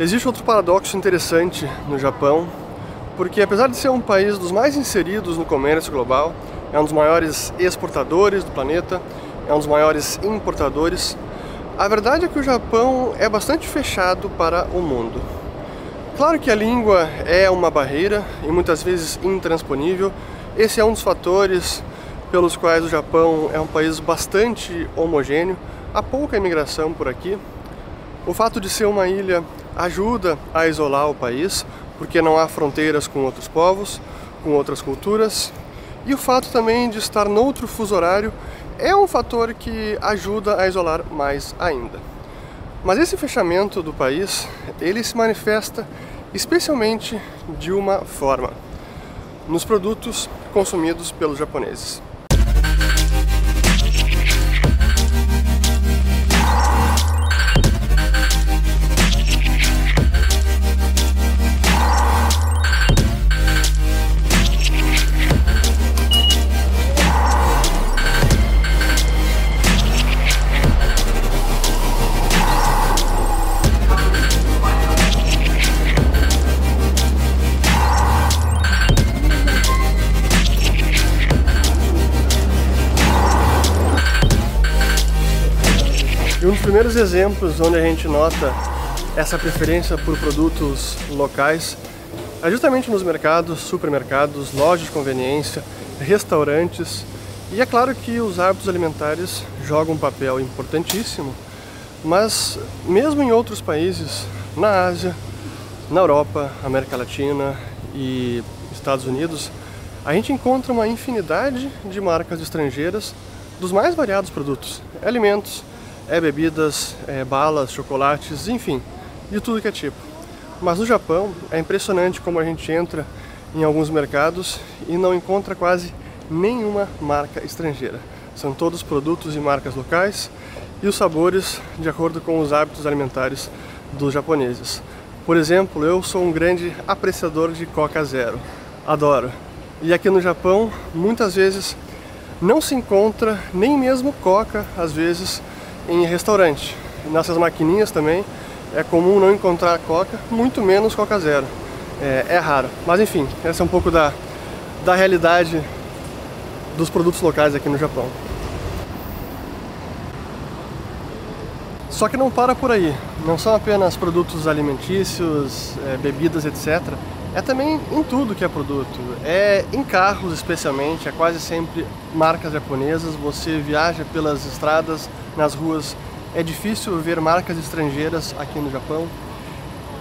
Existe outro paradoxo interessante no Japão, porque apesar de ser um país dos mais inseridos no comércio global, é um dos maiores exportadores do planeta, é um dos maiores importadores, a verdade é que o Japão é bastante fechado para o mundo. Claro que a língua é uma barreira e muitas vezes intransponível. Esse é um dos fatores pelos quais o Japão é um país bastante homogêneo. Há pouca imigração por aqui. O fato de ser uma ilha ajuda a isolar o país, porque não há fronteiras com outros povos, com outras culturas. E o fato também de estar noutro fuso horário é um fator que ajuda a isolar mais ainda. Mas esse fechamento do país, ele se manifesta especialmente de uma forma, nos produtos consumidos pelos japoneses. Primeiros exemplos onde a gente nota essa preferência por produtos locais é justamente nos mercados, supermercados, lojas de conveniência, restaurantes. E é claro que os hábitos alimentares jogam um papel importantíssimo, mas mesmo em outros países, na Ásia, na Europa, América Latina e Estados Unidos, a gente encontra uma infinidade de marcas estrangeiras dos mais variados produtos, alimentos, é bebidas, é balas, chocolates, enfim, de tudo que é tipo. Mas no Japão é impressionante como a gente entra em alguns mercados e não encontra quase nenhuma marca estrangeira. São todos produtos e marcas locais e os sabores de acordo com os hábitos alimentares dos japoneses. Por exemplo, eu sou um grande apreciador de Coca Zero, adoro. E aqui no Japão, muitas vezes não se encontra nem mesmo Coca, às vezes em restaurante. Nessas maquininhas também é comum não encontrar Coca, muito menos Coca Zero. É, é raro. Mas enfim, essa é um pouco da, da realidade dos produtos locais aqui no Japão. Só que não para por aí. Não são apenas produtos alimentícios, é, bebidas, etc. É também em tudo que é produto. É em carros especialmente, é quase sempre marcas japonesas. Você viaja pelas estradas, nas ruas, é difícil ver marcas estrangeiras aqui no Japão.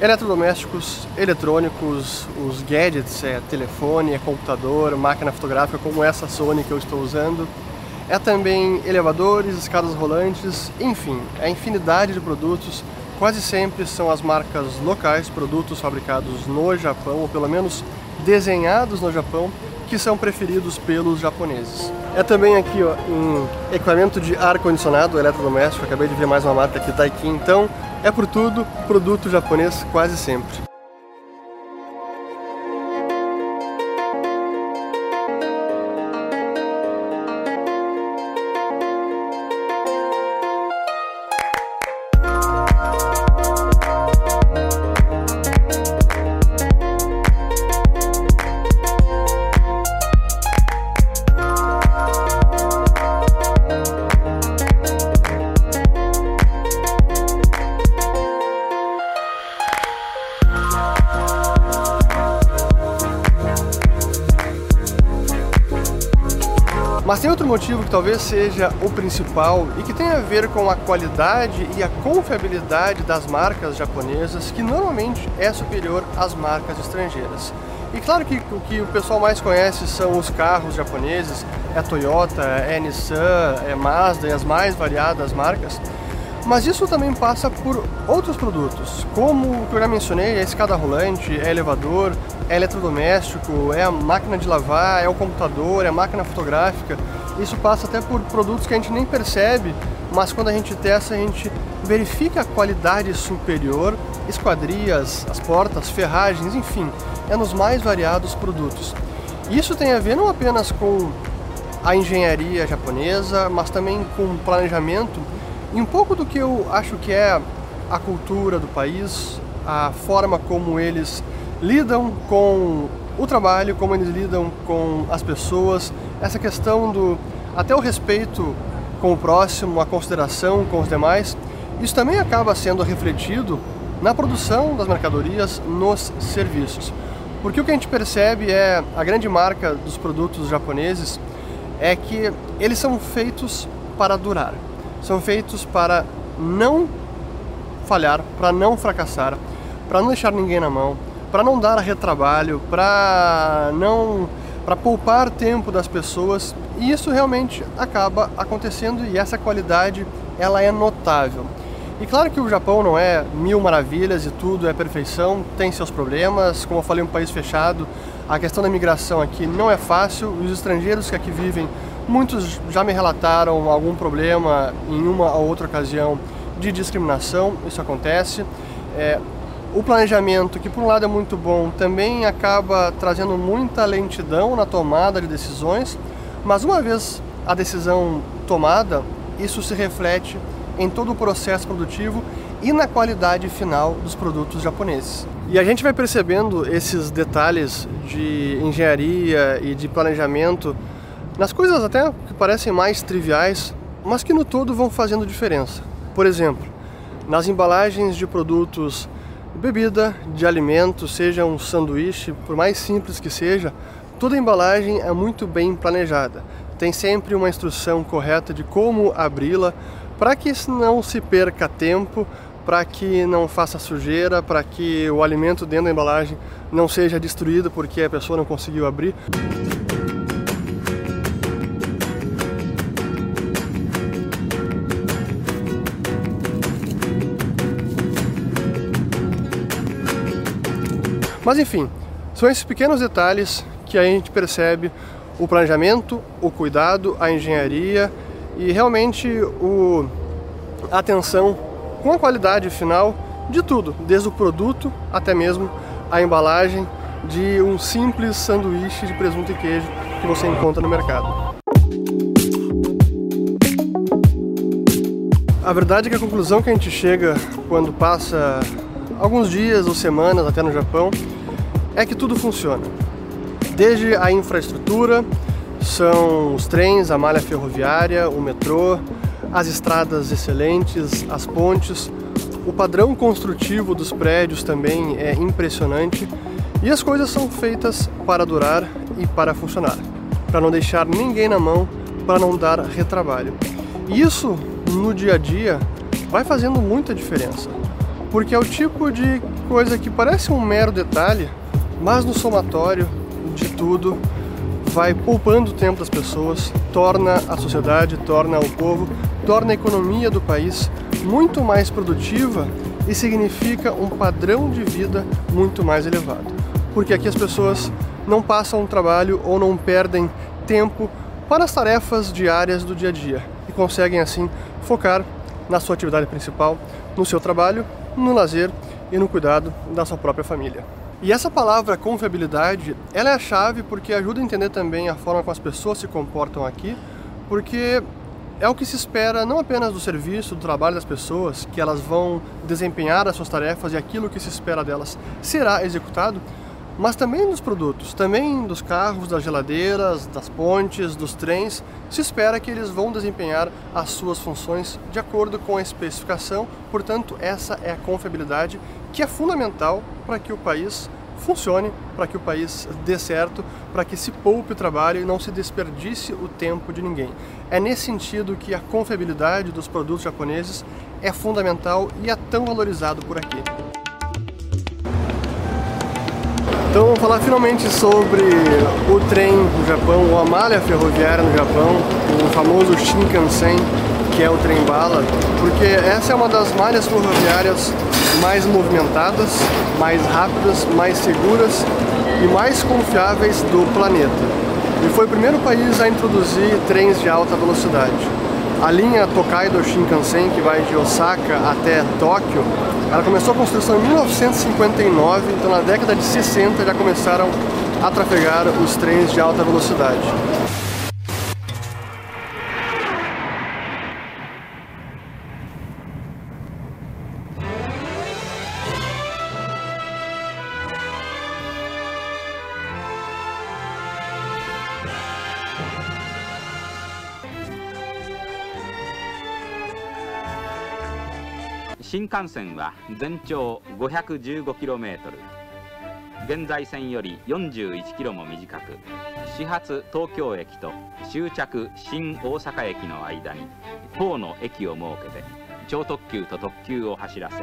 Eletrodomésticos, eletrônicos, os gadgets, é telefone, é computador, máquina fotográfica como essa Sony que eu estou usando. É também elevadores, escadas rolantes, enfim, é infinidade de produtos Quase sempre são as marcas locais, produtos fabricados no Japão, ou pelo menos desenhados no Japão, que são preferidos pelos japoneses. É também aqui ó, um equipamento de ar-condicionado eletrodoméstico, acabei de ver mais uma marca aqui, Daikin, então é por tudo produto japonês quase sempre. Mas tem outro motivo que talvez seja o principal e que tem a ver com a qualidade e a confiabilidade das marcas japonesas, que normalmente é superior às marcas estrangeiras. E claro que o que o pessoal mais conhece são os carros japoneses, é Toyota, é Nissan, é Mazda e as mais variadas marcas, mas isso também passa por outros produtos, como o que eu já mencionei, é escada rolante, é elevador, é eletrodoméstico, é a máquina de lavar, é o computador, é a máquina fotográfica. Isso passa até por produtos que a gente nem percebe, mas quando a gente testa, a gente verifica a qualidade superior, esquadrias, as portas, ferragens, enfim, é nos mais variados produtos. Isso tem a ver não apenas com a engenharia japonesa, mas também com o planejamento e um pouco do que eu acho que é a cultura do país, a forma como eles lidam com o trabalho, como eles lidam com as pessoas, essa questão do até o respeito com o próximo, a consideração com os demais, isso também acaba sendo refletido na produção das mercadorias, nos serviços. Porque o que a gente percebe é a grande marca dos produtos japoneses é que eles são feitos para durar. São feitos para não falhar, para não fracassar, para não deixar ninguém na mão, para não dar retrabalho, para não para poupar tempo das pessoas. E isso realmente acaba acontecendo e essa qualidade ela é notável. E claro que o Japão não é mil maravilhas e tudo é perfeição, tem seus problemas, como eu falei, um país fechado, a questão da migração aqui não é fácil, os estrangeiros que aqui vivem, muitos já me relataram algum problema em uma ou outra ocasião de discriminação, isso acontece. É, o planejamento, que por um lado é muito bom, também acaba trazendo muita lentidão na tomada de decisões, mas uma vez a decisão tomada, isso se reflete em todo o processo produtivo e na qualidade final dos produtos japoneses. E a gente vai percebendo esses detalhes de engenharia e de planejamento nas coisas até que parecem mais triviais, mas que no todo vão fazendo diferença. Por exemplo, nas embalagens de produtos Bebida de alimento, seja um sanduíche, por mais simples que seja, toda a embalagem é muito bem planejada. Tem sempre uma instrução correta de como abri-la, para que não se perca tempo, para que não faça sujeira, para que o alimento dentro da embalagem não seja destruído porque a pessoa não conseguiu abrir. Mas enfim, são esses pequenos detalhes que a gente percebe o planejamento, o cuidado, a engenharia e realmente o, a atenção com a qualidade final de tudo, desde o produto até mesmo a embalagem de um simples sanduíche de presunto e queijo que você encontra no mercado. A verdade é que a conclusão que a gente chega quando passa alguns dias ou semanas até no Japão é que tudo funciona. Desde a infraestrutura, são os trens, a malha ferroviária, o metrô, as estradas excelentes, as pontes, o padrão construtivo dos prédios também é impressionante e as coisas são feitas para durar e para funcionar, para não deixar ninguém na mão, para não dar retrabalho. E isso no dia a dia vai fazendo muita diferença, porque é o tipo de coisa que parece um mero detalhe, mas no somatório de tudo vai poupando tempo das pessoas, torna a sociedade, torna o povo, torna a economia do país muito mais produtiva e significa um padrão de vida muito mais elevado. Porque aqui as pessoas não passam trabalho ou não perdem tempo para as tarefas diárias do dia a dia e conseguem assim focar na sua atividade principal, no seu trabalho, no lazer e no cuidado da sua própria família. E essa palavra confiabilidade, ela é a chave porque ajuda a entender também a forma como as pessoas se comportam aqui, porque é o que se espera não apenas do serviço, do trabalho das pessoas, que elas vão desempenhar as suas tarefas e aquilo que se espera delas será executado, mas também dos produtos, também dos carros, das geladeiras, das pontes, dos trens, se espera que eles vão desempenhar as suas funções de acordo com a especificação, portanto, essa é a confiabilidade que é fundamental para que o país funcione, para que o país dê certo, para que se poupe o trabalho e não se desperdice o tempo de ninguém. É nesse sentido que a confiabilidade dos produtos japoneses é fundamental e é tão valorizado por aqui. Então vamos falar finalmente sobre o trem no Japão, ou a malha ferroviária no Japão, o famoso Shinkansen, que é o trem bala, porque essa é uma das malhas ferroviárias mais movimentadas, mais rápidas, mais seguras e mais confiáveis do planeta. E foi o primeiro país a introduzir trens de alta velocidade. A linha Tokaido Shinkansen, que vai de Osaka até Tóquio, ela começou a construção em 1959, então na década de 60 já começaram a trafegar os trens de alta velocidade. 幹線は全長 515km 現在線より 41km も短く始発東京駅と終着新大阪駅の間に10の駅を設けて超特急と特急を走らせ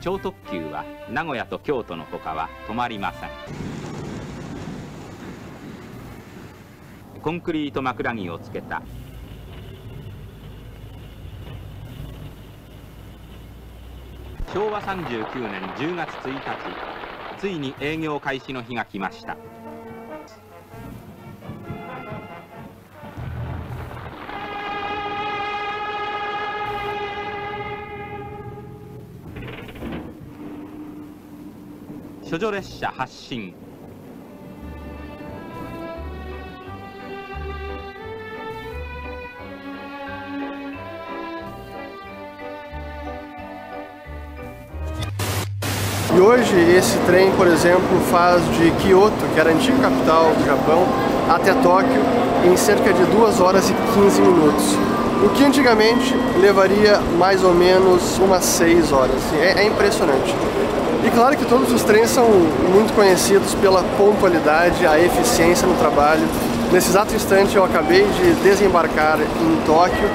超特急は名古屋と京都のほかは止まりません。コンクリート枕木をつけた昭和39年10月1日。ついに営業開始の日が来ました。処女列車発進。E hoje esse trem, por exemplo, faz de Kyoto, que era a antiga capital do Japão, até Tóquio em cerca de 2 horas e 15 minutos. O que antigamente levaria mais ou menos umas 6 horas. É, é impressionante. E claro que todos os trens são muito conhecidos pela pontualidade, a eficiência no trabalho. Nesse exato instante eu acabei de desembarcar em Tóquio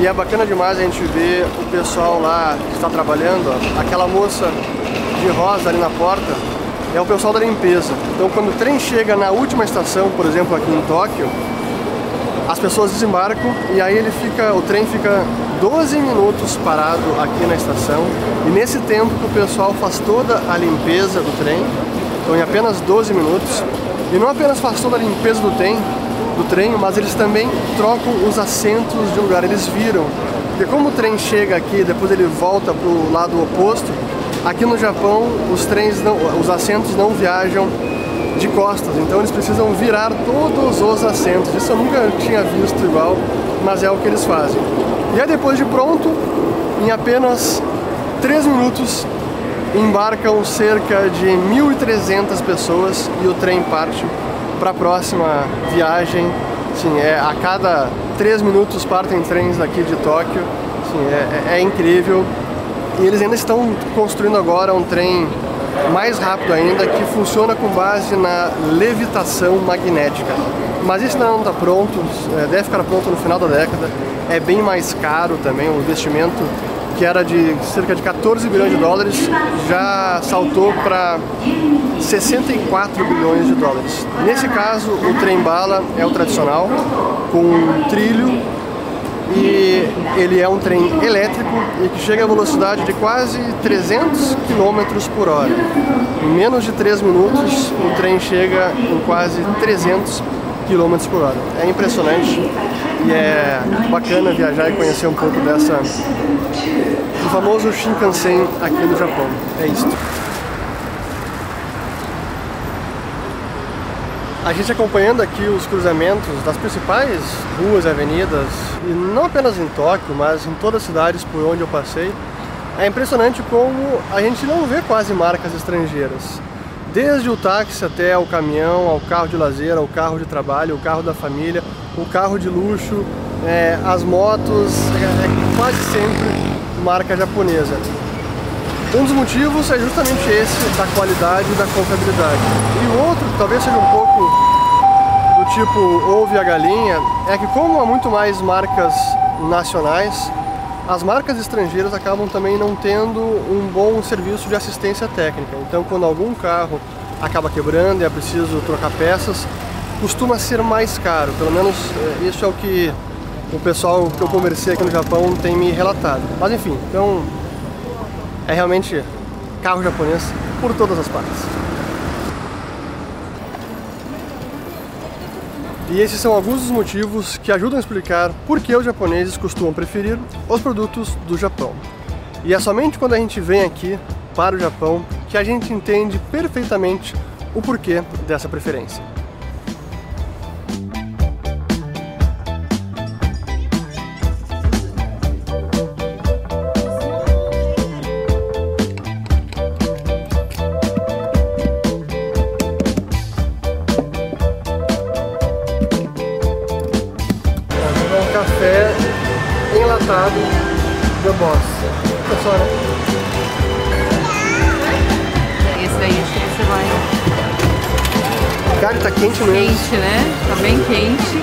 e é bacana demais a gente ver o pessoal lá que está trabalhando, ó, aquela moça de rosa ali na porta, é o pessoal da limpeza. Então quando o trem chega na última estação, por exemplo aqui em Tóquio, as pessoas desembarcam e aí ele fica, o trem fica 12 minutos parado aqui na estação e nesse tempo o pessoal faz toda a limpeza do trem, então em apenas 12 minutos, e não apenas faz toda a limpeza do trem, do trem, mas eles também trocam os assentos de lugar, eles viram, porque como o trem chega aqui depois ele volta para o lado oposto, aqui no Japão os trens, não, os assentos não viajam de costas, então eles precisam virar todos os assentos. Isso eu nunca tinha visto igual, mas é o que eles fazem. E aí depois de pronto, em apenas 3 minutos, embarcam cerca de 1.300 pessoas e o trem parte para a próxima viagem. Sim, é, a cada 3 minutos partem trens aqui de Tóquio. Sim, é, é, é incrível. E eles ainda estão construindo agora um trem mais rápido ainda, que funciona com base na levitação magnética. Mas isso ainda não está pronto, é, deve ficar pronto no final da década. É bem mais caro também, o investimento que era de cerca de 14 bilhões de dólares já saltou para 64 bilhões de dólares. Nesse caso, o trem bala é o tradicional, com um trilho e ele é um trem elétrico e que chega a velocidade de quase 300 km por hora. Em menos de 3 minutos, o trem chega em quase 300 km por hora. É impressionante e é bacana viajar e conhecer um pouco dessa do famoso Shinkansen aqui no Japão. É isso. A gente acompanhando aqui os cruzamentos das principais ruas e avenidas, e não apenas em Tóquio, mas em todas as cidades por onde eu passei, é impressionante como a gente não vê quase marcas estrangeiras. Desde o táxi até o caminhão, ao carro de lazer, ao carro de trabalho, o carro da família, o carro de luxo, é, as motos, é, é quase sempre marca japonesa. Um dos motivos é justamente esse, da qualidade e da confiabilidade. E o outro, que talvez seja um pouco do tipo ouve a galinha, é que como há muito mais marcas nacionais, as marcas estrangeiras acabam também não tendo um bom serviço de assistência técnica. Então quando algum carro acaba quebrando e é preciso trocar peças, costuma ser mais caro. Pelo menos é, isso é o que o pessoal que eu conversei aqui no Japão tem me relatado. Mas enfim, então é realmente carro japonês por todas as partes. E esses são alguns dos motivos que ajudam a explicar por que os japoneses costumam preferir os produtos do Japão. E é somente quando a gente vem aqui para o Japão que a gente entende perfeitamente o porquê dessa preferência. café enlatado da Boss. Tá Fica? Esse daí acho que você vai. Cara, tá quente mesmo. Quente, né? Tá bem quente.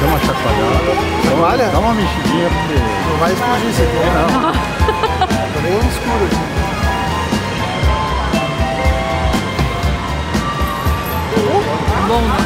Dá uma chacoalhada. Então Dá uma mexidinha porque. Não vai explodir isso aqui, né? não. tá bem escuro assim. Bom, né?